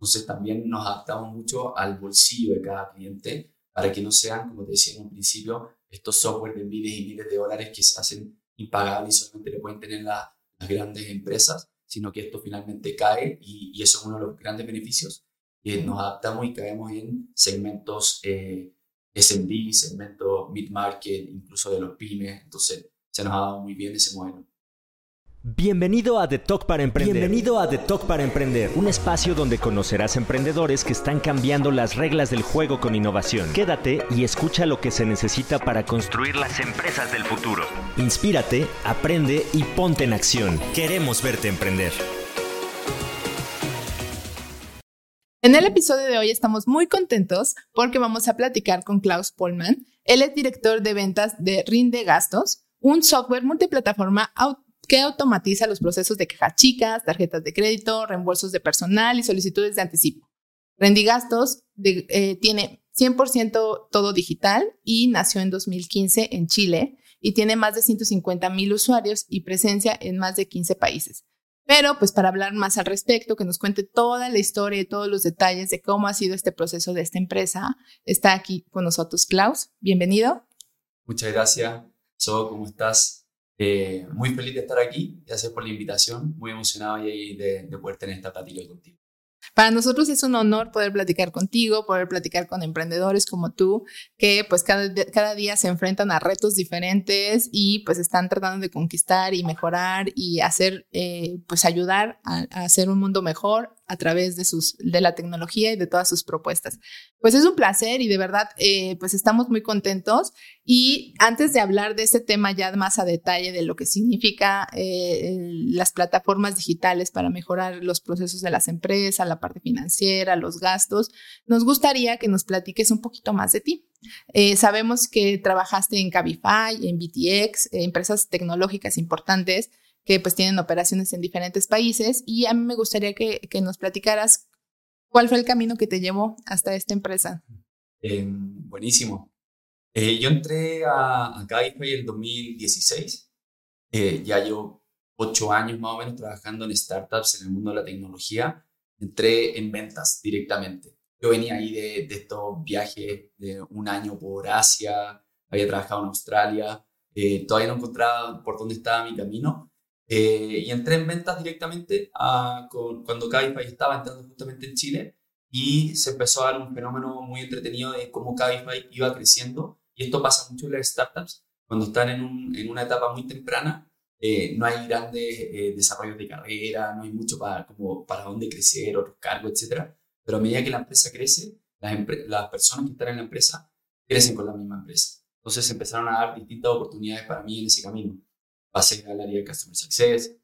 Entonces también nos adaptamos mucho al bolsillo de cada cliente para que no sean, como te decía en un principio, estos software de miles y miles de dólares que se hacen impagables y solamente le pueden tener las grandes empresas, sino que esto finalmente cae y, y, eso es uno de los grandes beneficios. que nos adaptamos y caemos en segmentos eh, SMB, segmentos mid-market, incluso de los pymes. Entonces se nos ha dado muy bien ese modelo. Bienvenido a The Talk para Emprender. Bienvenido a The Talk para Emprender, un espacio donde conocerás emprendedores que están cambiando las reglas del juego con innovación. Quédate y escucha lo que se necesita para construir las empresas del futuro. Inspírate, aprende y ponte en acción. Queremos verte emprender. En el episodio de hoy estamos muy contentos porque vamos a platicar con Klaus Polman. Él es director de ventas de Rinde Gastos, un software multiplataforma que automatiza los procesos de quejas chicas, tarjetas de crédito, reembolsos de personal y solicitudes de anticipo. Rendigastos eh, tiene 100% todo digital y nació en 2015 en Chile y tiene más de 150 mil usuarios y presencia en más de 15 países. Pero pues para hablar más al respecto, que nos cuente toda la historia y todos los detalles de cómo ha sido este proceso de esta empresa, está aquí con nosotros Klaus. Bienvenido. Muchas gracias. So, ¿cómo estás? Eh, muy feliz de estar aquí, gracias por la invitación, muy emocionado de, de poder tener esta plática contigo. Para nosotros es un honor poder platicar contigo, poder platicar con emprendedores como tú, que pues cada, día se enfrentan a retos diferentes y pues están tratando de conquistar y mejorar y hacer, eh, pues ayudar a hacer un mundo mejor a través de, sus, de la tecnología y de todas sus propuestas. Pues es un placer y de verdad, eh, pues estamos muy contentos. Y antes de hablar de este tema ya más a detalle de lo que significa eh, las plataformas digitales para mejorar los procesos de las empresas, la parte financiera, los gastos, nos gustaría que nos platiques un poquito más de ti. Eh, sabemos que trabajaste en Cabify, en BTX, empresas tecnológicas importantes que pues tienen operaciones en diferentes países y a mí me gustaría que, que nos platicaras cuál fue el camino que te llevó hasta esta empresa. Eh, buenísimo. Eh, yo entré a, a en 2016. Eh, ya llevo ocho años más o menos trabajando en startups en el mundo de la tecnología. Entré en ventas directamente. Yo venía ahí de, de estos viajes de un año por Asia, había trabajado en Australia, todavía no encontraba por dónde estaba mi camino eh, y entré en ventas directamente a, con, cuando Cabify estaba entrando justamente en Chile y se empezó a dar un fenómeno muy entretenido de cómo Cabify iba creciendo. Y esto pasa mucho en las startups, cuando están en, un, en una etapa muy temprana, eh, no hay grandes eh, desarrollos de carrera, no hay mucho para, como para dónde crecer, otros cargos, etc. Pero a medida que la empresa crece, las, las personas que están en la empresa crecen con la misma empresa. Entonces empezaron a dar distintas oportunidades para mí en ese camino pasé al área de Customer Success,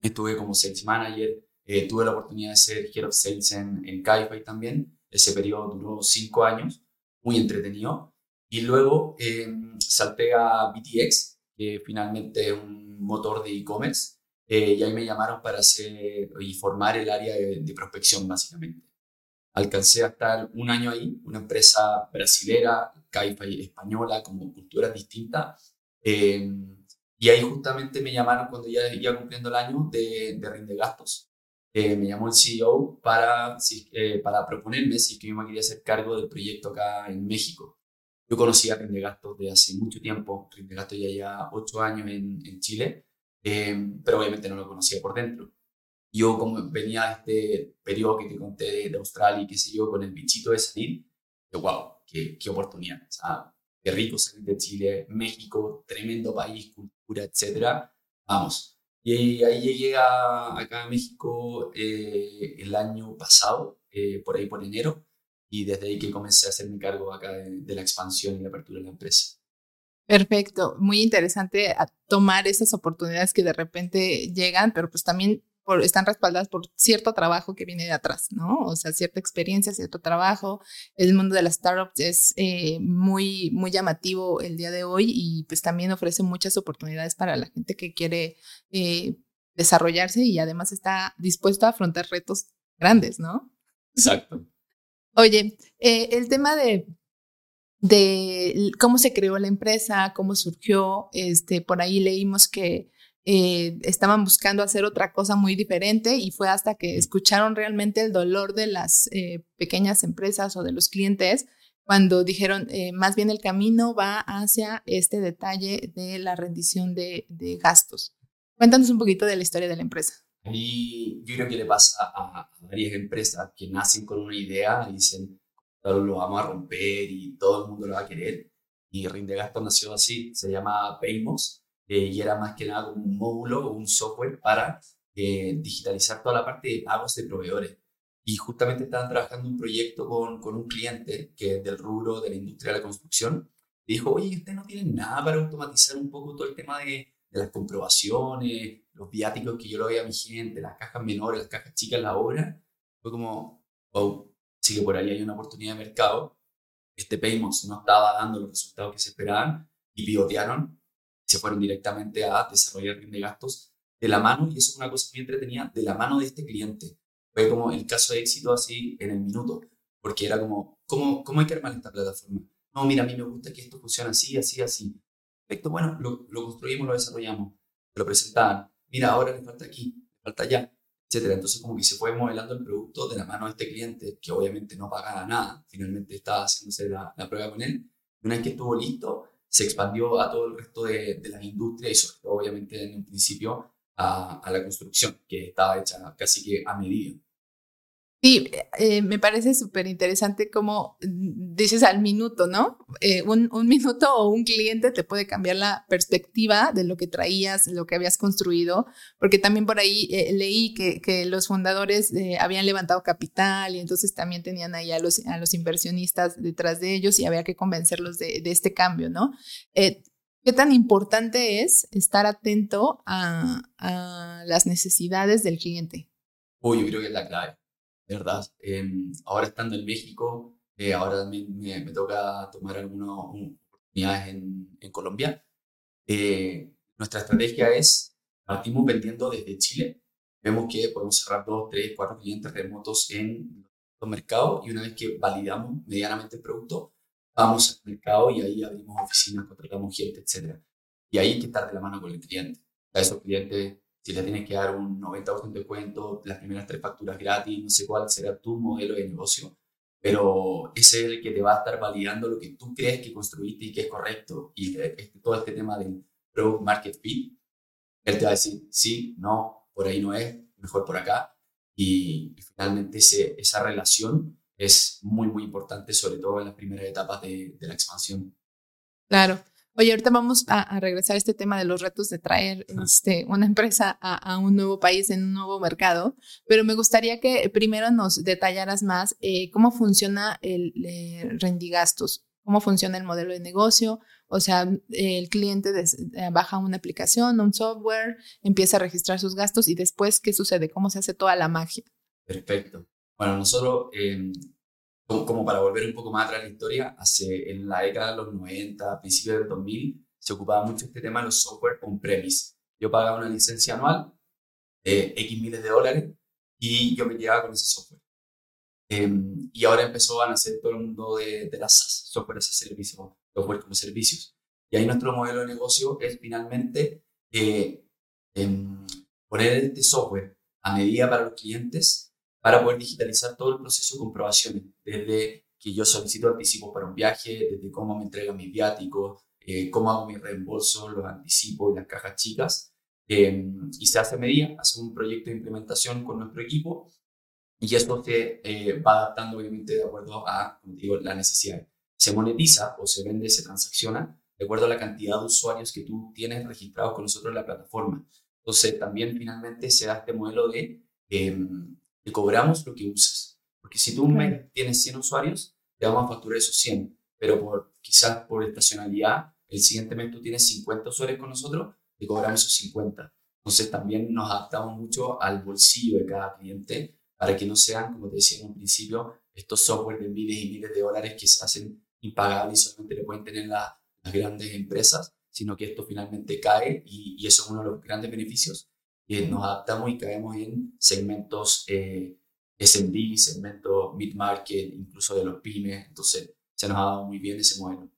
estuve como Sales Manager, eh, tuve la oportunidad de ser Head of Sales en, en también. Ese periodo duró cinco años, muy entretenido. Y luego em, salté a BTX, que finalmente es un motor de e-commerce, eh, y ahí me llamaron para hacer y formar el área de, de, prospección, básicamente. Alcancé a estar un año ahí, una empresa brasilera, Cabify española, como culturas distintas. Y ahí justamente me llamaron cuando ya iba cumpliendo el año de, de Rinde Gastos. Eh, me llamó el CEO para, eh, para proponerme si que yo me quería hacer cargo del proyecto acá en México. Yo conocía Rinde Gastos de hace mucho tiempo, Rinde Gastos ya lleva ocho años en, en Chile, eh, pero obviamente no lo conocía por dentro. Yo como venía de este periodo que te conté de, Australia y qué sé yo, con el bichito de salir, yo, wow, qué, qué oportunidad. O sea, qué rico salir de Chile, México, tremendo país, cultura, etcétera. Vamos. Y ahí llegué a, acá a México eh, el año pasado, eh, por ahí por enero, y desde ahí que comencé a hacerme cargo acá de, la expansión y la apertura de la empresa. Perfecto, muy interesante tomar esas oportunidades que de repente llegan, pero pues también están respaldadas por cierto trabajo que viene de atrás, ¿no? O sea, cierta experiencia, cierto trabajo. El mundo de las startups es eh, muy, muy llamativo el día de hoy y pues también ofrece muchas oportunidades para la gente que quiere eh, desarrollarse y además está dispuesto a afrontar retos grandes, ¿no? Exacto. Oye, eh, el tema de, de cómo se creó la empresa, cómo surgió, este, por ahí leímos que eh, estaban buscando hacer otra cosa muy diferente y fue hasta que escucharon realmente el dolor de las eh, pequeñas empresas o de los clientes cuando dijeron, eh, más bien el camino va hacia este detalle de la rendición de, gastos. Cuéntanos un poquito de la historia de la empresa. Y yo creo que le pasa a, varias empresas que nacen con una idea y dicen, lo vamos a romper y todo el mundo lo va a querer. Y Rinde Gastos nació así, se llama Paymos eh, y era más que nada un módulo o un software para eh, digitalizar toda la parte de pagos de proveedores. Y justamente estaban trabajando un proyecto con, con un cliente que es del rubro de la industria de la construcción. Y dijo, oye, ¿ustedes no tienen nada para automatizar un poco todo el tema de, las comprobaciones, los viáticos que yo lo veía a mi gente, las cajas menores, las cajas chicas la obra? Fue como, oh, sí que por ahí hay una oportunidad de mercado. Este Paymos no estaba dando los resultados que se esperaban y pivotearon se fueron directamente a desarrollar bien de gastos de la mano, y eso es una cosa muy entretenida, de la mano de este cliente. Fue como el caso de éxito así en el minuto, porque era como, ¿cómo, cómo hay que armar esta plataforma? No, mira, a mí me gusta que esto funcione así, así, así. Perfecto, bueno, lo, lo construimos, lo desarrollamos, lo presentaban. Mira, ahora le falta aquí, le falta allá, etcétera. Entonces, como que se fue modelando el producto de la mano de este cliente, que obviamente no pagaba nada, finalmente estaba haciéndose la, la prueba con él. Una vez que estuvo listo, se expandió a todo el resto de, de la industria y sobre todo, obviamente, en un principio a, a, la construcción, que estaba hecha casi que a medida. Sí, eh, me parece súper interesante como mm, dices al minuto, ¿no? Eh, un, minuto o un cliente te puede cambiar la perspectiva de lo que traías, lo que habías construido, porque también por ahí eh, leí que, que, los fundadores habían levantado capital y entonces también tenían ahí a los, a los inversionistas detrás de ellos y había que convencerlos de, de este cambio, ¿no? ¿Qué tan importante es estar atento a, a las necesidades del cliente? Uy, yo creo que es la clave ¿verdad? Em, ahora estando en México, eh, ahora también me, me, toca tomar algunas oportunidades en, en Colombia. Eh, nuestra estrategia es, partimos vendiendo desde Chile, vemos que podemos cerrar dos, tres, cuatro clientes remotos en los mercados y una vez que validamos medianamente el producto, vamos al mercado y ahí abrimos oficinas, contratamos gente, etc. Y ahí hay que estar de la mano con el cliente. A esos clientes si le tienes que dar un 90% de cuento, las primeras tres facturas gratis, no sé cuál será tu modelo de negocio, pero ese es el que te va a estar validando lo que tú crees que construiste y que es correcto. Y este, todo este tema del Product Market Fit, él te va a decir, sí, no, por ahí no es, mejor por acá. Y, finalmente ese, esa relación es muy, muy importante, sobre todo en las primeras etapas de, de la expansión. Claro. Oye, ahorita vamos a, regresar a este tema de los retos de traer este, una empresa a, un nuevo país, en un nuevo mercado, pero me gustaría que primero nos detallaras más eh, cómo funciona el eh, rendigastos, cómo funciona el modelo de negocio, o sea, el cliente eh, baja una aplicación, un software, empieza a registrar sus gastos y después, ¿qué sucede? ¿Cómo se hace toda la magia? Perfecto. Bueno, nosotros em, como, para volver un poco más atrás en la historia, hace, en la década de los 90, principios del 2000, se ocupaba mucho este tema de los software on-premise. Yo pagaba una licencia anual de X miles de dólares y yo me quedaba con ese software. Em, y ahora empezó a nacer todo el mundo de, de las SaaS, software as a service, software como servicios. Y ahí nuestro modelo de negocio es finalmente eh, em, poner este software a medida para los clientes para poder digitalizar todo el proceso de comprobaciones, desde que yo solicito anticipo para un viaje, desde cómo me entregan mis viáticos, eh, cómo hago mi reembolso, los anticipos y las cajas chicas. Eh, y se hace medida, hace un proyecto de implementación con nuestro equipo y esto se eh, va adaptando obviamente de acuerdo a, digo, la necesidad. Se monetiza o se vende, se transacciona de acuerdo a la cantidad de usuarios que tú tienes registrados con nosotros en la plataforma. Entonces también finalmente se da este modelo de em, te cobramos lo que usas. Porque si tú un mes tienes 100 usuarios, te vamos a facturar esos 100, pero por, quizás por estacionalidad, el siguiente mes tú tienes 50 usuarios con nosotros, te cobramos esos 50. Entonces también nos adaptamos mucho al bolsillo de cada cliente para que no sean, como te decía en un principio, estos software de miles y miles de dólares que se hacen impagables y solamente le pueden tener las grandes empresas, sino que esto finalmente cae y, y, eso es uno de los grandes beneficios nos adaptamos y caemos en segmentos eh, SMB, segmentos mid-market, incluso de los pymes. Entonces, se nos ha dado muy bien ese modelo.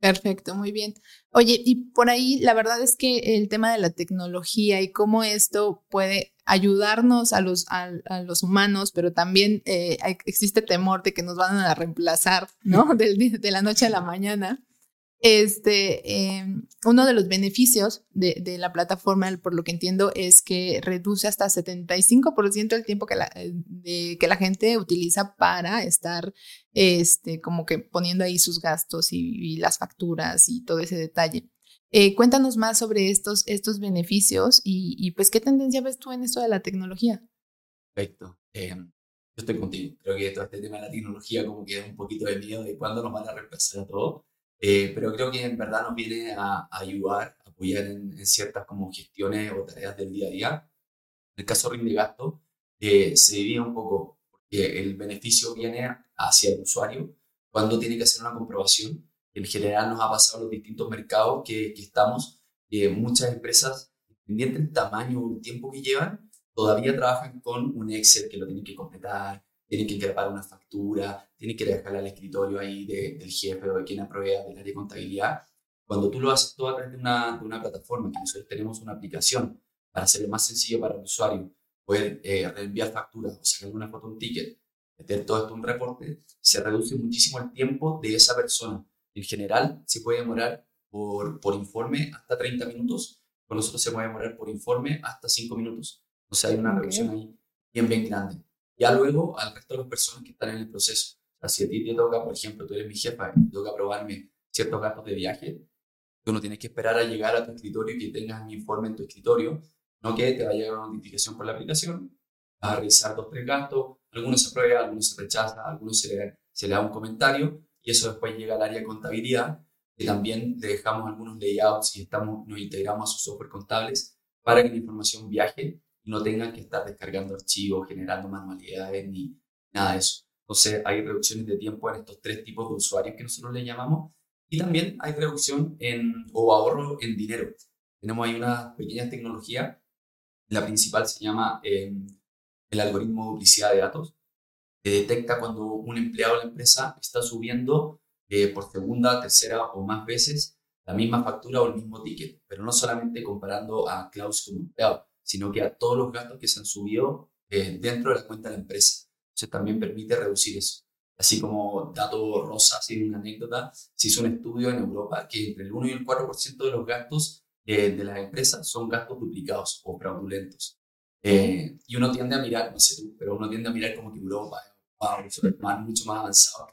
Perfecto, muy bien. Oye, y por ahí la verdad es que el tema de la tecnología y cómo esto puede ayudarnos a los, a, los humanos, pero también eh, existe temor de que nos van a reemplazar, ¿no? de, de la noche a la mañana. Este, em, uno de los beneficios de, la plataforma, por lo que entiendo, es que reduce hasta 75% el tiempo que la, eh, que la gente utiliza para estar este, como que poniendo ahí sus gastos y, las facturas y todo ese detalle. Eh, cuéntanos más sobre estos, estos beneficios y, pues qué tendencia ves tú en esto de la tecnología. Perfecto. Em, yo estoy contigo. Creo que todo este tema de la tecnología como que da un poquito de miedo de cuándo nos van a reemplazar a todos. Eh, pero creo que en verdad nos viene a, ayudar, a apoyar en, ciertas como gestiones o tareas del día a día. En el caso de gasto, eh, se divide un poco, porque el beneficio viene hacia el usuario cuando tiene que hacer una comprobación. En general nos ha pasado en los distintos mercados que, que estamos, que muchas empresas, independiente del tamaño o el tiempo que llevan, todavía trabajan con un Excel que lo tienen que completar, tienen que grabar una factura, tienen que dejarla al escritorio ahí del jefe o de quien aprueba del área de contabilidad. Cuando tú lo haces todo a través de una, de una plataforma, que nosotros tenemos una aplicación para hacerlo más sencillo para el usuario, poder eh, reenviar facturas o sacar una foto, un ticket, meter todo esto en un reporte, se reduce muchísimo el tiempo de esa persona. En general, se puede demorar por, por informe hasta 30 minutos, con nosotros se puede demorar por informe hasta 5 minutos. O sea, hay una reducción ahí bien, bien grande. Ya luego al resto de las personas que están en el proceso. Si a ti te toca, por ejemplo, tú eres mi jefa y te toca aprobarme ciertos gastos de viaje, tú no tienes que esperar a llegar a tu escritorio y que tengas mi informe en tu escritorio, no que te va a llegar una notificación por la aplicación, vas a revisar dos, tres gastos, algunos se aprueba, algunos se rechaza, algunos se le, se le da un comentario y eso después llega al área de contabilidad, que también le dejamos algunos layouts y estamos, nos integramos a sus software contables para que la información viaje no tengan que estar descargando archivos, generando manualidades ni nada de eso. Entonces hay reducciones de tiempo en estos tres tipos de usuarios que nosotros le llamamos y también hay reducción en, o ahorro en dinero. Tenemos ahí una pequeña tecnología, la principal se llama em, el algoritmo duplicidad de datos, que detecta cuando un empleado de la empresa está subiendo eh, por segunda, tercera o más veces la misma factura o el mismo ticket, pero no solamente comparando a Klaus como empleado, sino que a todos los gastos que se han subido eh, dentro de la cuenta de la empresa. Entonces también permite reducir eso. Así como dato rosa, así una anécdota, se hizo un estudio en Europa que entre el 1 y el 4% de los gastos eh, de las empresas son gastos duplicados o fraudulentos. Eh, y uno tiende a mirar, no sé tú, pero uno tiende a mirar como que Europa, wow, mucho más avanzado.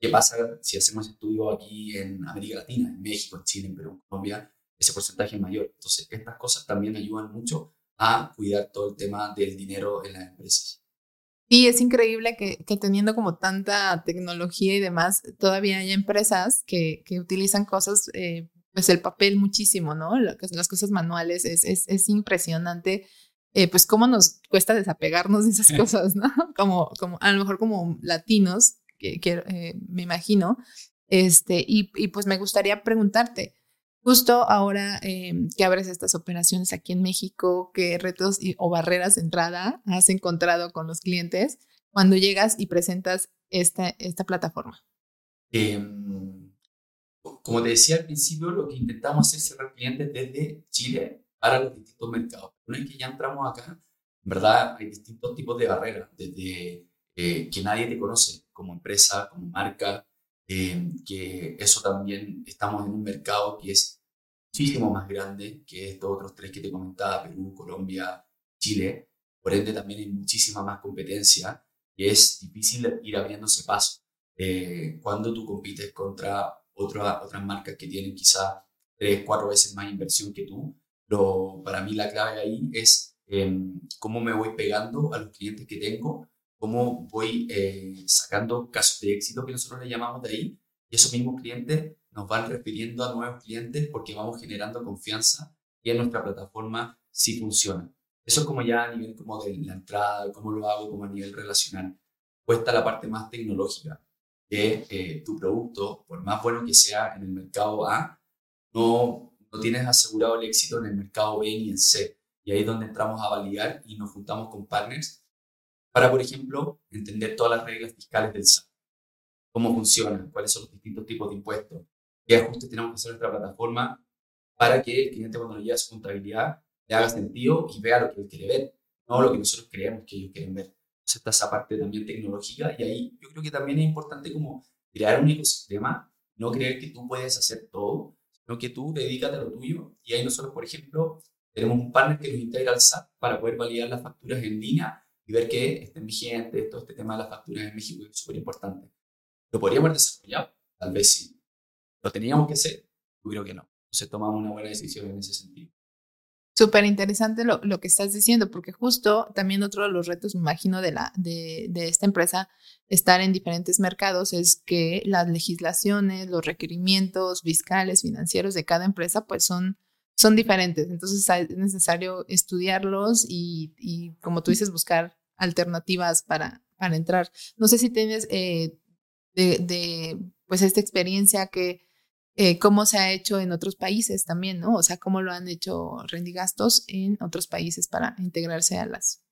¿Qué pasa si hacemos estudio aquí en América Latina, en México, en Chile, en Perú, en Colombia? Ese porcentaje es mayor. Entonces, estas cosas también ayudan mucho a cuidar todo el tema del dinero en las empresas. Y es increíble que, que, teniendo como tanta tecnología y demás, todavía hay empresas que, que utilizan cosas, eh, pues el papel muchísimo, ¿no? Las cosas manuales, es, es, es impresionante, eh, pues cómo nos cuesta desapegarnos de esas cosas, ¿no? Como, como a lo mejor como latinos, que, que eh, me imagino, este, y, y pues me gustaría preguntarte, Justo ahora em, que abres estas operaciones aquí en México, ¿qué retos o barreras de entrada has encontrado con los clientes cuando llegas y presentas esta, esta plataforma? Em, como te decía al principio, lo que intentamos es cerrar clientes desde Chile para los distintos mercados. Una vez que ya entramos acá, en verdad hay distintos tipos de barreras, desde eh, que nadie te conoce como empresa, como marca, eh, que eso también estamos en un mercado que es muchísimo más grande que estos otros tres que te comentaba, Perú, Colombia, Chile. Por ende, también hay muchísima más competencia y es difícil ir abriéndose paso. Eh, cuando tú compites contra otra, otras marcas que tienen quizá tres, cuatro veces más inversión que tú, lo, para mí la clave ahí es em, cómo me voy pegando a los clientes que tengo cómo voy eh, sacando casos de éxito que nosotros le llamamos de ahí, y esos mismos clientes nos van refiriendo a nuevos clientes porque vamos generando confianza y en nuestra plataforma sí funciona. Eso es como ya a nivel como de la entrada, cómo lo hago como a nivel relacional. Cuesta la parte más tecnológica, que eh, tu producto, por más bueno que sea en el mercado A, no, no tienes asegurado el éxito en el mercado B ni en C. Y ahí es donde entramos a validar y nos juntamos con partners para, por ejemplo, entender todas las reglas fiscales del SAT, cómo funcionan, cuáles son los distintos tipos de impuestos, qué ajustes tenemos que hacer en nuestra plataforma para que el cliente cuando le llegue a su contabilidad le haga sentido y vea lo que él quiere ver, no lo que nosotros creemos que ellos quieren ver. Entonces está esa parte también tecnológica y ahí yo creo que también es importante como crear un ecosistema, no creer que tú puedes hacer todo, sino que tú dedícate a lo tuyo y ahí nosotros, por ejemplo, tenemos un partner que nos integra al SAP para poder validar las facturas en línea y ver que estén vigentes, todo este tema de las facturas en México es súper importante. ¿Lo podríamos haber desarrollado? Tal vez sí. ¿Lo teníamos que hacer? Yo creo que no. Entonces tomamos una buena decisión en ese sentido. Súper interesante lo, lo, que estás diciendo, porque justo también otro de los retos, me imagino, de, la, de, de, esta empresa, estar en diferentes mercados, es que las legislaciones, los requerimientos fiscales, financieros de cada empresa, pues son, son diferentes. Entonces es necesario estudiarlos y, y como tú dices, buscar alternativas para, para entrar. No sé si tienes eh, de, de, pues esta experiencia que eh, cómo se ha hecho en otros países también, ¿no? O sea, cómo lo han hecho rendigastos en otros países para integrarse a las,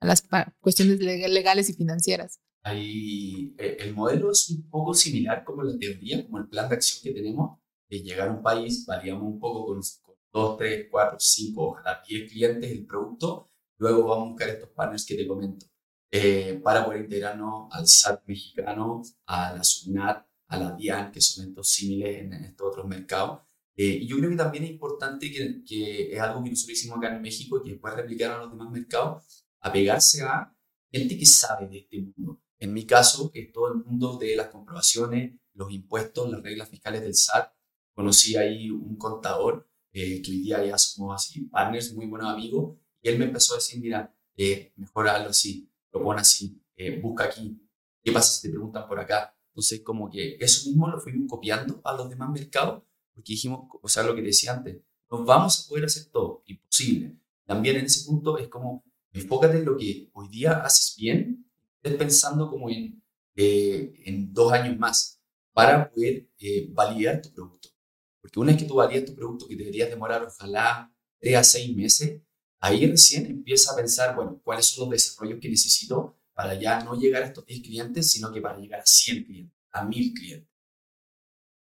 a las cuestiones legales y financieras. Ahí, eh, el modelo es un poco similar como la teoría, como el plan de acción que tenemos, de llegar a un país, variamos un poco con, con 2, 3, 4, 5, ojalá 10 clientes el producto, luego vamos a buscar estos partners que te comento, eh, para poder integrarnos al SAT mexicano, a la SUNAT, a la DIAN, que son estos símiles en, estos otros mercados. Eh, y yo creo que también es importante que, que, es algo que nosotros hicimos acá en México y que después replicaron a los demás mercados, apegarse a gente que sabe de este mundo. En mi caso, es todo el mundo de las comprobaciones, los impuestos, las reglas fiscales del SAT. Conocí ahí un contador eh, que hoy día ya somos así partners, muy buenos amigos, y él me empezó a decir, mira, eh, mejor hazlo así, lo pon así, eh, busca aquí, ¿qué pasa si te preguntan por acá? Entonces, como que eso mismo lo fuimos copiando a los demás mercados, porque dijimos, o sea, lo que decía antes, no vamos a poder hacer todo, imposible. También en ese punto es como, enfócate en lo que hoy día haces bien, estés pensando como en, eh, en dos años más, para poder eh, validar tu producto. Porque una vez que tú validas tu producto, que deberías demorar ojalá tres a seis meses, ahí recién empieza a pensar, bueno, cuáles son los desarrollos que necesito para ya no llegar a estos 10 clientes, sino que para llegar a 100 clientes, a 1000 clientes.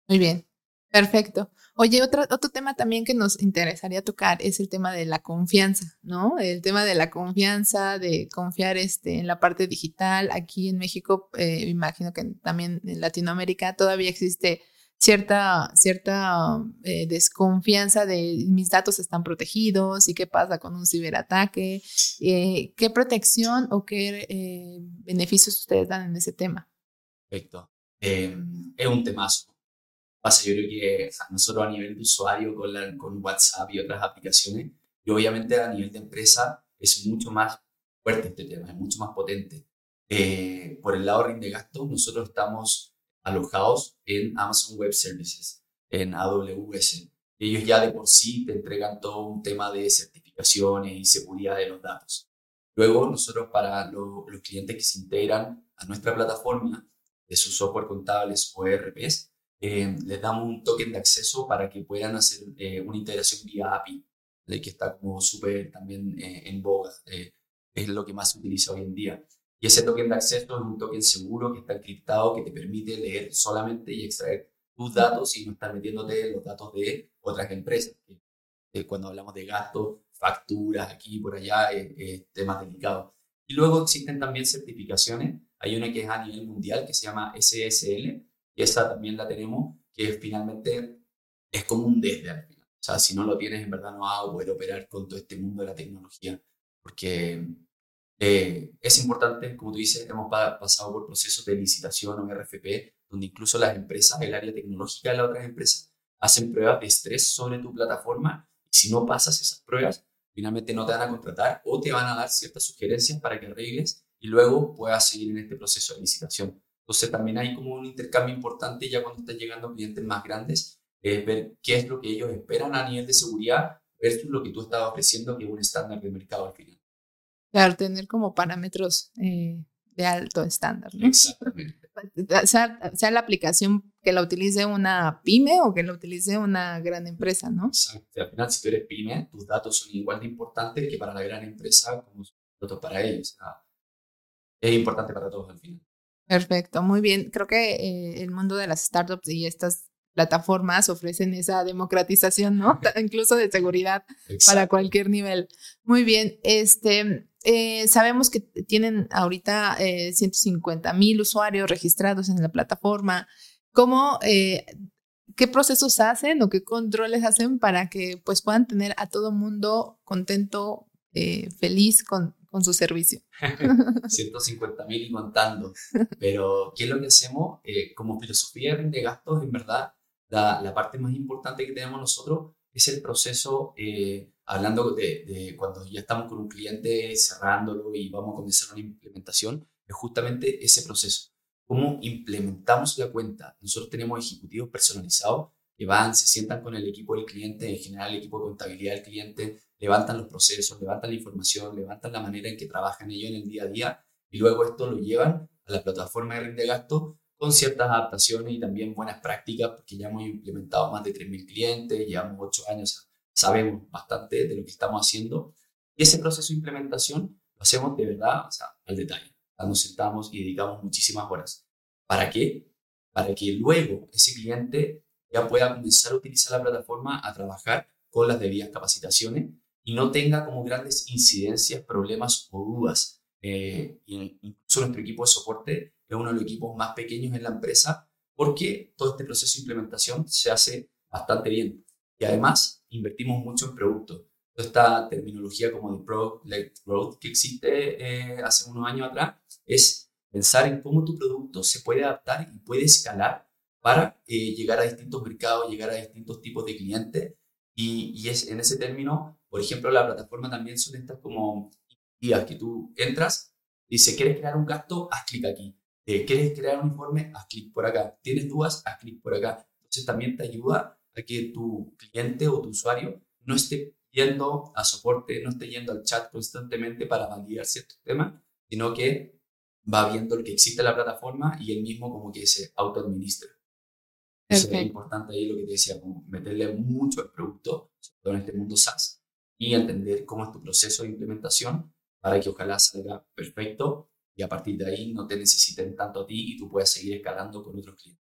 Muy bien, perfecto. Oye, otro, otro tema también que nos interesaría tocar es el tema de la confianza, ¿no? El tema de la confianza, de confiar este, en la parte digital. Aquí en México, eh, imagino que también en Latinoamérica todavía existe cierta, cierta eh, desconfianza de mis datos están protegidos y qué pasa con un ciberataque, eh, qué protección o qué eh, beneficios ustedes dan en ese tema. Perfecto. Em, es un temazo. Pasa, yo creo que nosotros a nivel de usuario con, la, con WhatsApp y otras aplicaciones, y obviamente a nivel de empresa es mucho más fuerte este tema, es mucho más potente. por el lado de gasto, nosotros estamos alojados en Amazon Web Services, en AWS. Ellos ya de por sí te entregan todo un tema de certificaciones y seguridad de los datos. Luego, nosotros para los clientes que se integran a nuestra plataforma de sus software contables o ERPs, eh, les damos un token de acceso para que puedan hacer eh, una integración vía API, que está como súper también eh, en boga. es lo que más se utiliza hoy en día. Y ese token de acceso es un token seguro que está encriptado que te permite leer solamente y extraer tus datos y no estar metiéndote los datos de otras empresas. Cuando hablamos de gastos, facturas, aquí y por allá, es, temas delicados. Y luego existen también certificaciones. Hay una que es a nivel mundial que se llama SSL y esa también la tenemos, que finalmente es como un desde al final. O sea, si no lo tienes, en verdad no vas a poder operar con todo este mundo de la tecnología, porque eh, es importante, como tú dices, hemos pasado por procesos de licitación o RFP, donde incluso las empresas, el área tecnológica de las otras empresas, hacen pruebas de estrés sobre tu plataforma y si no pasas esas pruebas, finalmente no te van a contratar o te van a dar ciertas sugerencias para que arregles y luego puedas seguir en este proceso de licitación. Entonces también hay como un intercambio importante ya cuando están llegando clientes más grandes, es ver qué es lo que ellos esperan a nivel de seguridad versus lo que tú estás ofreciendo, que es un estándar de mercado al final. Claro, tener como parámetros eh, de alto estándar. ¿no? Exactamente. Sea, sea, la aplicación que la utilice una pyme o que la utilice una gran empresa, ¿no? Exacto. Al final, si tú eres pyme, tus datos son igual de importantes que para la gran empresa como datos para ellos. es importante para todos al final. Perfecto, muy bien. Creo que eh, el mundo de las startups y estas plataformas ofrecen esa democratización, ¿no? Incluso de seguridad para cualquier nivel. Muy bien, este, eh, sabemos que tienen ahorita 150 eh, mil usuarios registrados en la plataforma. ¿Cómo, eh, qué procesos hacen o qué controles hacen para que pues puedan tener a todo mundo contento, feliz con, con su servicio? 150 mil y contando. Pero, ¿qué es lo que hacemos? como filosofía de gastos, en verdad, la, parte más importante que tenemos nosotros es el proceso, eh, hablando de, cuando ya estamos con un cliente cerrándolo y vamos a comenzar una implementación, es justamente ese proceso. ¿Cómo implementamos la cuenta? Nosotros tenemos ejecutivos personalizados que van, se sientan con el equipo del cliente, en general el equipo de contabilidad del cliente, levantan los procesos, levantan la información, levantan la manera en que trabajan ellos en el día a día y luego esto lo llevan a la plataforma de rinde gasto con ciertas adaptaciones y también buenas prácticas, porque ya hemos implementado más de 3.000 clientes, llevamos 8 años, sabemos bastante de lo que estamos haciendo. Y ese proceso de implementación lo hacemos de verdad, o sea, al detalle. Nos sentamos y dedicamos muchísimas horas. ¿Para qué? Para que luego ese cliente ya pueda comenzar a utilizar la plataforma a trabajar con las debidas capacitaciones y no tenga como grandes incidencias, problemas o dudas. Eh, incluso nuestro equipo de soporte es uno de los equipos más pequeños en la empresa porque todo este proceso de implementación se hace bastante bien. Y además invertimos mucho en productos. Toda esta terminología como de Product-led Growth que existe eh, hace unos años atrás es pensar en cómo tu producto se puede adaptar y puede escalar para eh, llegar a distintos mercados, llegar a distintos tipos de clientes. Y, y, es en ese término, por ejemplo, la plataforma también son estas como guías que tú entras, dice, ¿quieres crear un gasto? Haz clic aquí. Eh, ¿Quieres crear un informe? Haz clic por acá. ¿Tienes dudas? Haz clic por acá. Entonces también te ayuda a que tu cliente o tu usuario no esté yendo a soporte, no esté yendo al chat constantemente para validar ciertos temas, sino que va viendo lo que existe en la plataforma y él mismo como que se autoadministra. Eso es importante ahí lo que te decía, como meterle mucho al producto, sobre todo en este mundo SaaS, y entender cómo es tu proceso de implementación para que ojalá salga perfecto y a partir de ahí no te necesiten tanto a ti y tú puedas seguir escalando con otros clientes.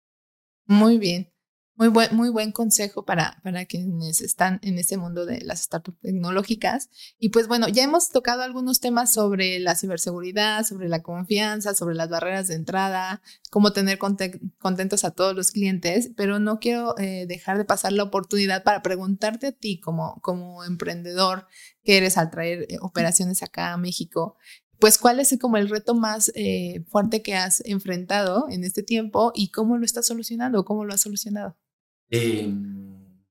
Muy bien. Muy buen, muy buen consejo para, para quienes están en este mundo de las startups tecnológicas. Y pues bueno, ya hemos tocado algunos temas sobre la ciberseguridad, sobre la confianza, sobre las barreras de entrada, cómo tener contentos a todos los clientes, pero no quiero eh, dejar de pasar la oportunidad para preguntarte a ti como, como emprendedor que eres al traer eh, operaciones acá a México, pues cuál es como el reto más eh, fuerte que has enfrentado en este tiempo y cómo lo estás solucionando, cómo lo has solucionado. Em,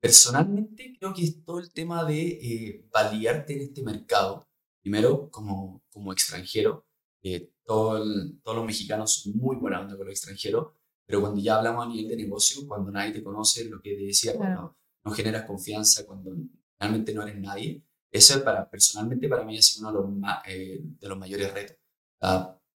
personalmente creo que es todo el tema de eh, validarte en este mercado. Primero, como, como extranjero, eh, todo todos los mexicanos son muy buenos con los extranjeros, pero cuando ya hablamos a nivel de negocio, cuando nadie te conoce, lo que te decía, cuando no generas confianza, cuando realmente no eres nadie, eso para, personalmente para mí ha sido uno de los, eh, de los mayores retos,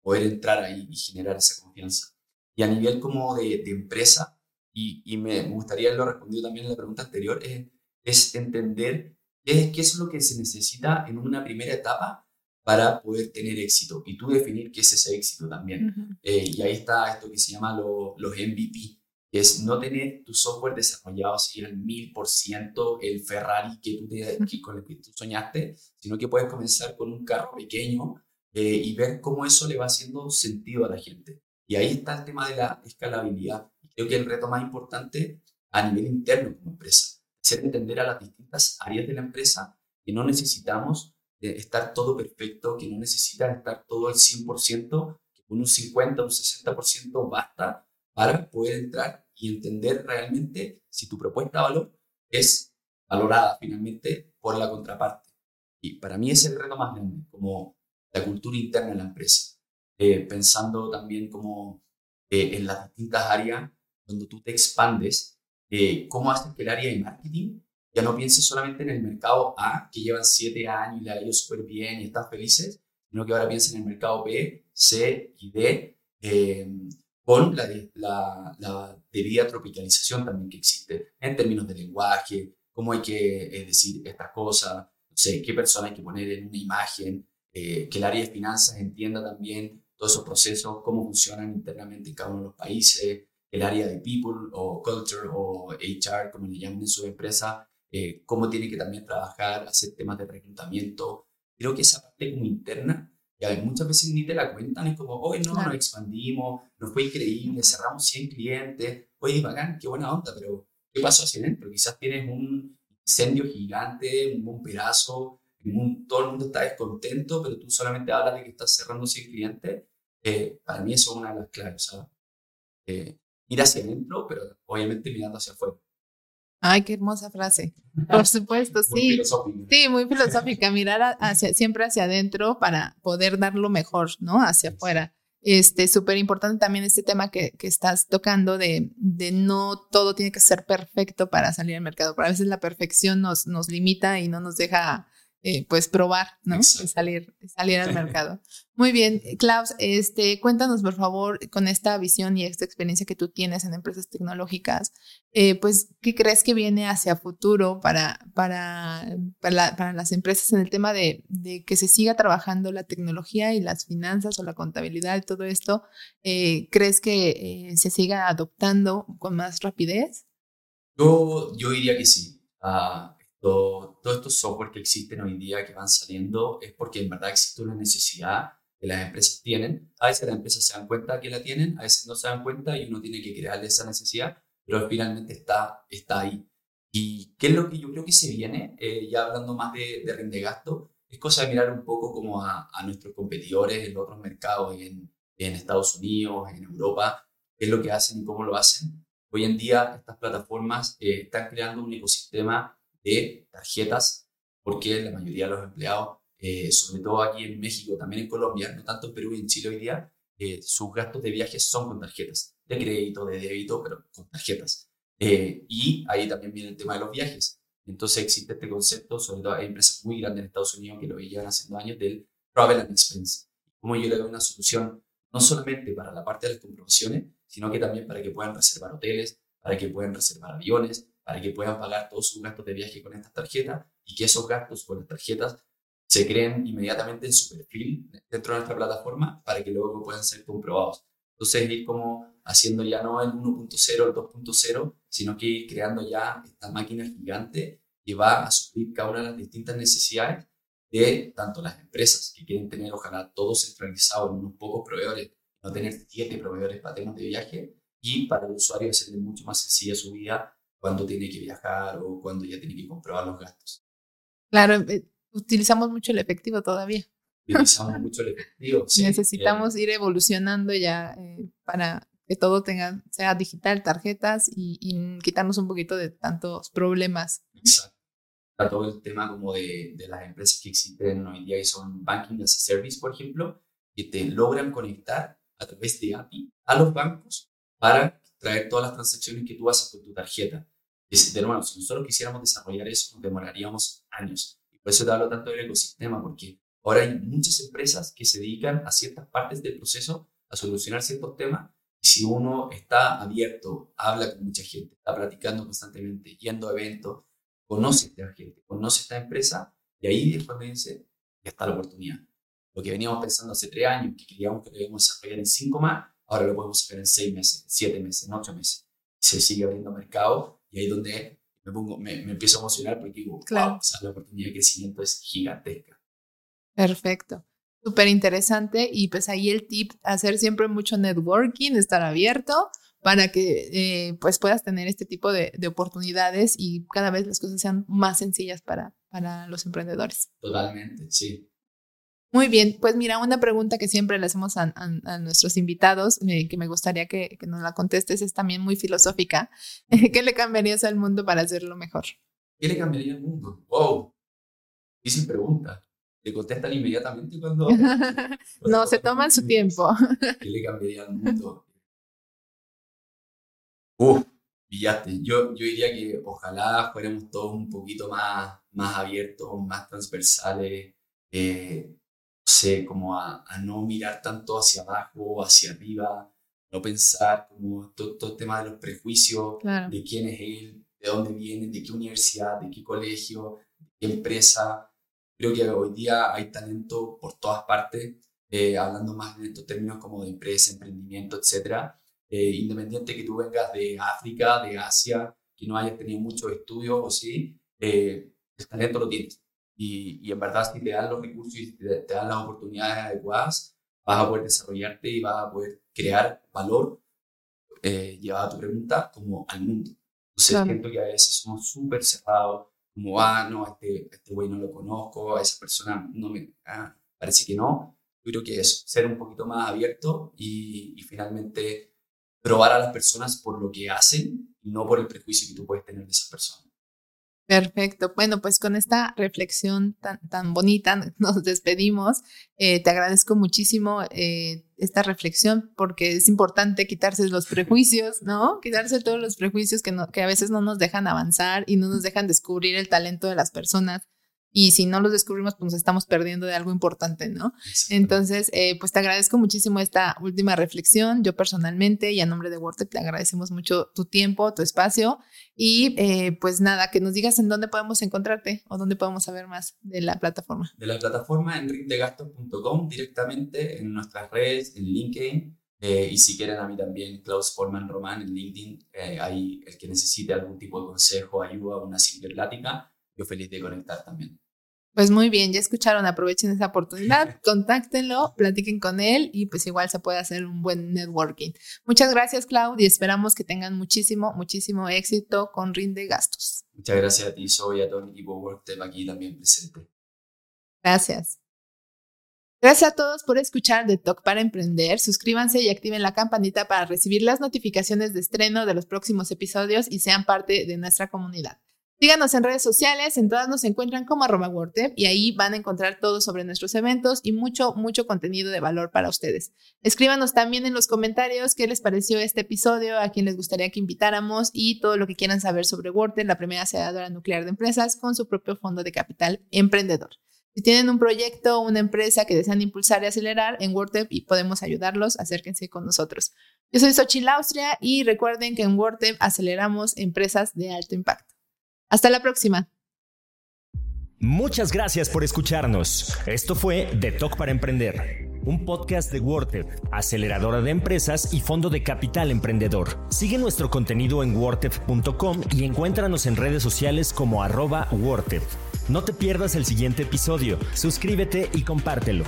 poder entrar ahí y generar esa confianza. Y a nivel como de, de empresa, y, y, me gustaría haberlo respondido también en la pregunta anterior, es, es entender qué, qué, es lo que se necesita en una primera etapa para poder tener éxito y tú definir qué es ese éxito también. Eh, y ahí está esto que se llama los MVP, es no tener tu software desarrollado así al mil por ciento, el Ferrari que tú te, con el que tú soñaste, sino que puedes comenzar con un carro pequeño eh, y ver cómo eso le va haciendo sentido a la gente. Y ahí está el tema de la escalabilidad. Creo que el reto más importante a nivel interno como empresa, hacer entender a las distintas áreas de la empresa que no necesitamos estar todo perfecto, que no necesitan estar todo al 100%, que con un 50, un 60% basta para poder entrar y entender realmente si tu propuesta de valor es valorada finalmente por la contraparte. Y para mí es el reto más grande, como la cultura interna de la empresa, eh, pensando también como eh, en las distintas áreas donde tú te expandes, eh, cómo haces que el área de marketing ya no piense solamente en el mercado A, que llevan siete años y le ha ido súper bien y están felices, sino que ahora piensen en el mercado B, C y D, con la, la, la, debida tropicalización también que existe en términos de lenguaje, cómo hay que eh, decir estas cosas, no sé, qué persona hay que poner en una imagen, eh, que el área de finanzas entienda también todos esos procesos, cómo funcionan internamente en cada uno de los países, el área de people o culture o HR, como le llaman en su empresa, eh, cómo tiene que también trabajar, hacer temas de reclutamiento. Creo que esa parte como interna, que muchas veces ni te la cuentan, es como, hoy no, nos expandimos, nos fue increíble, cerramos 100 clientes, oye, bacán, qué buena onda, pero ¿qué pasó hacia adentro? Quizás tienes un incendio gigante, un bomberazo, todo el mundo está descontento, pero tú solamente hablas de que estás cerrando 100 clientes. Eh, para mí eso es una de las claves, ¿sabes? Eh, ir hacia adentro, pero obviamente mirando hacia afuera. Ay, qué hermosa frase. Por supuesto, sí. Muy filosófica. Sí, muy filosófica. Mirar hacia, siempre hacia adentro para poder dar lo mejor, ¿no? Hacia afuera. Este, súper importante también este tema que, que estás tocando de, de, no todo tiene que ser perfecto para salir al mercado. Pero a veces la perfección nos, nos limita y no nos deja eh, pues probar, ¿no? salir, salir al mercado. Muy bien, Klaus, este, cuéntanos por favor con esta visión y esta experiencia que tú tienes en empresas tecnológicas, eh, pues, ¿qué crees que viene hacia futuro para, para, para, las empresas en el tema de, de, que se siga trabajando la tecnología y las finanzas o la contabilidad y todo esto? Eh, ¿Crees que se siga adoptando con más rapidez? Yo, yo diría que sí. Uh, todo, todos estos software que existen hoy día, que van saliendo, es porque en verdad existe una necesidad que las empresas tienen. A veces las empresas se dan cuenta que la tienen, a veces no se dan cuenta y uno tiene que crearle esa necesidad, pero finalmente está, está ahí. ¿Y qué es lo que yo creo que se viene? Eh, ya hablando más de, de rinde gasto, es cosa de mirar un poco como a, a nuestros competidores en otros mercados, en, en Estados Unidos, en Europa, qué es lo que hacen y cómo lo hacen. Hoy en día estas plataformas eh, están creando un ecosistema de tarjetas, porque la mayoría de los empleados, eh, sobre todo aquí en México, también en Colombia, no tanto en Perú y en Chile hoy día, eh, sus gastos de viajes son con tarjetas, de crédito, de débito, pero con tarjetas. Eh, y ahí también viene el tema de los viajes. Entonces existe este concepto, sobre todo hay empresas muy grandes en Estados Unidos que lo llevan haciendo años, del Travel and Expense. Como yo le doy una solución no solamente para la parte de las comprobaciones, sino que también para que puedan reservar hoteles, para que puedan reservar aviones, para que puedan pagar todos sus gastos de viaje con estas tarjetas y que esos gastos con las tarjetas se creen inmediatamente en su perfil dentro de nuestra plataforma para que luego puedan ser comprobados. Entonces, ir como haciendo ya no el 1.0, el 2.0, sino que ir creando ya esta máquina gigante que va a suplir cada una de las distintas necesidades de tanto las empresas que quieren tener, ojalá todo centralizado en unos pocos proveedores, no tener siete proveedores para temas de viaje, y para el usuario hacerle mucho más sencilla su vida cuando tiene que viajar o cuando ya tiene que comprobar los gastos. Claro, eh, utilizamos mucho el efectivo todavía. Utilizamos mucho el efectivo. Sí, Necesitamos ir evolucionando ya eh, para que todo tenga, sea digital, tarjetas y, quitarnos un poquito de tantos problemas. Exacto. Todo el tema como de, de, las empresas que existen hoy en día y son Banking as a Service, por ejemplo, que te logran conectar a través de API a los bancos para traer todas las transacciones que tú haces con tu tarjeta. De nuevo, si nosotros quisiéramos desarrollar eso, nos demoraríamos años. Y por eso te hablo tanto del ecosistema, porque ahora hay muchas empresas que se dedican a ciertas partes del proceso, a solucionar ciertos temas. Y si uno está abierto, habla con mucha gente, está platicando constantemente, yendo a eventos, conoce a esta gente, conoce a esta empresa, y ahí es cuando dice, ya está la oportunidad. Lo que veníamos pensando hace tres años, que queríamos que lo íbamos a desarrollar en cinco más, ahora lo podemos hacer en seis meses, siete meses, en ocho meses. Se sigue abriendo mercado y ahí es donde me, pongo, me, me empiezo a emocionar porque digo, claro. wow, la oportunidad de crecimiento es gigantesca. Perfecto. Súper interesante y pues ahí el tip, hacer siempre mucho networking, estar abierto para que eh, pues puedas tener este tipo de, de, oportunidades y cada vez las cosas sean más sencillas para, para los emprendedores. Totalmente, sí. Muy bien, pues mira, una pregunta que siempre le hacemos a, nuestros invitados, eh, que me gustaría que, nos la contestes, es también muy filosófica. ¿Qué le cambiarías al mundo para hacerlo mejor? ¿Qué le cambiaría al mundo? ¡Wow! Difícil pregunta. ¿Te contestan inmediatamente cuando.? no, se toman su tiempo. ¿Qué le cambiaría al mundo? Uf, pillaste. Yo, yo diría que ojalá fuéramos todos un poquito más, más abiertos, más transversales. Eh, sé, como a, no mirar tanto hacia abajo o hacia arriba, no pensar como todo, el tema de los prejuicios, de quién es él, de dónde viene, de qué universidad, de qué colegio, de qué empresa. Creo que hoy día hay talento por todas partes, eh, hablando más en estos términos como de empresa, emprendimiento, etc. eh, independiente que tú vengas de África, de Asia, que no hayas tenido muchos estudios o sí, eh, el talento lo tienes. Y, y, en verdad, si te dan los recursos y te, te, dan las oportunidades adecuadas, vas a poder desarrollarte y vas a poder crear valor, eh, llevado a tu pregunta, como al mundo. Entonces, claro. siento que a veces somos súper cerrados, como, ah, no, este, este güey no lo conozco, a esa persona no me, ah, parece que no. Yo creo que eso, ser un poquito más abierto y, y finalmente probar a las personas por lo que hacen no por el prejuicio que tú puedes tener de esa persona. Perfecto. Bueno, pues con esta reflexión tan, tan bonita nos despedimos. Eh, te agradezco muchísimo eh, esta reflexión porque es importante quitarse los prejuicios, ¿no? Quitarse todos los prejuicios que, no, que a veces no nos dejan avanzar y no nos dejan descubrir el talento de las personas y si no los descubrimos, pues nos estamos perdiendo de algo importante, ¿no? Entonces, eh, pues te agradezco muchísimo esta última reflexión. Yo personalmente y a nombre de WordTech te agradecemos mucho tu tiempo, tu espacio y eh, pues nada, que nos digas en dónde podemos encontrarte o dónde podemos saber más de la plataforma. De la plataforma en rindegastos.com directamente en nuestras redes, en LinkedIn. Eh, y si quieren a mí también, Klaus Forman Román en LinkedIn, ahí el que necesite algún tipo de consejo, ayuda, una simple plática, yo feliz de conectar también. Pues muy bien, ya escucharon, aprovechen esa oportunidad, contáctenlo, platiquen con él y pues igual se puede hacer un buen networking. Muchas gracias, Claudia, y esperamos que tengan muchísimo, muchísimo éxito con Rinde Gastos. Muchas gracias a ti, Soy, a todo el equipo WorkTech aquí también presente. Gracias. Gracias a todos por escuchar The Talk para Emprender. Suscríbanse y activen la campanita para recibir las notificaciones de estreno de los próximos episodios y sean parte de nuestra comunidad. Síganos en redes sociales, en todas nos encuentran como arroba y ahí van a encontrar todo sobre nuestros eventos y mucho, mucho contenido de valor para ustedes. Escríbanos también en los comentarios qué les pareció este episodio, a quién les gustaría que invitáramos y todo lo que quieran saber sobre WordTech, la primera aceleradora nuclear de empresas con su propio fondo de capital emprendedor. Si tienen un proyecto o una empresa que desean impulsar y acelerar en WordTech y podemos ayudarlos, acérquense con nosotros. Yo soy Xochitl Austria y recuerden que en WordTech aceleramos empresas de alto impacto. Hasta la próxima. Muchas gracias por escucharnos. Esto fue The Talk para Emprender, un podcast de WordTech, aceleradora de empresas y fondo de capital emprendedor. Sigue nuestro contenido en wordtech.com y encuéntranos en redes sociales como arroba No te pierdas el siguiente episodio, suscríbete y compártelo.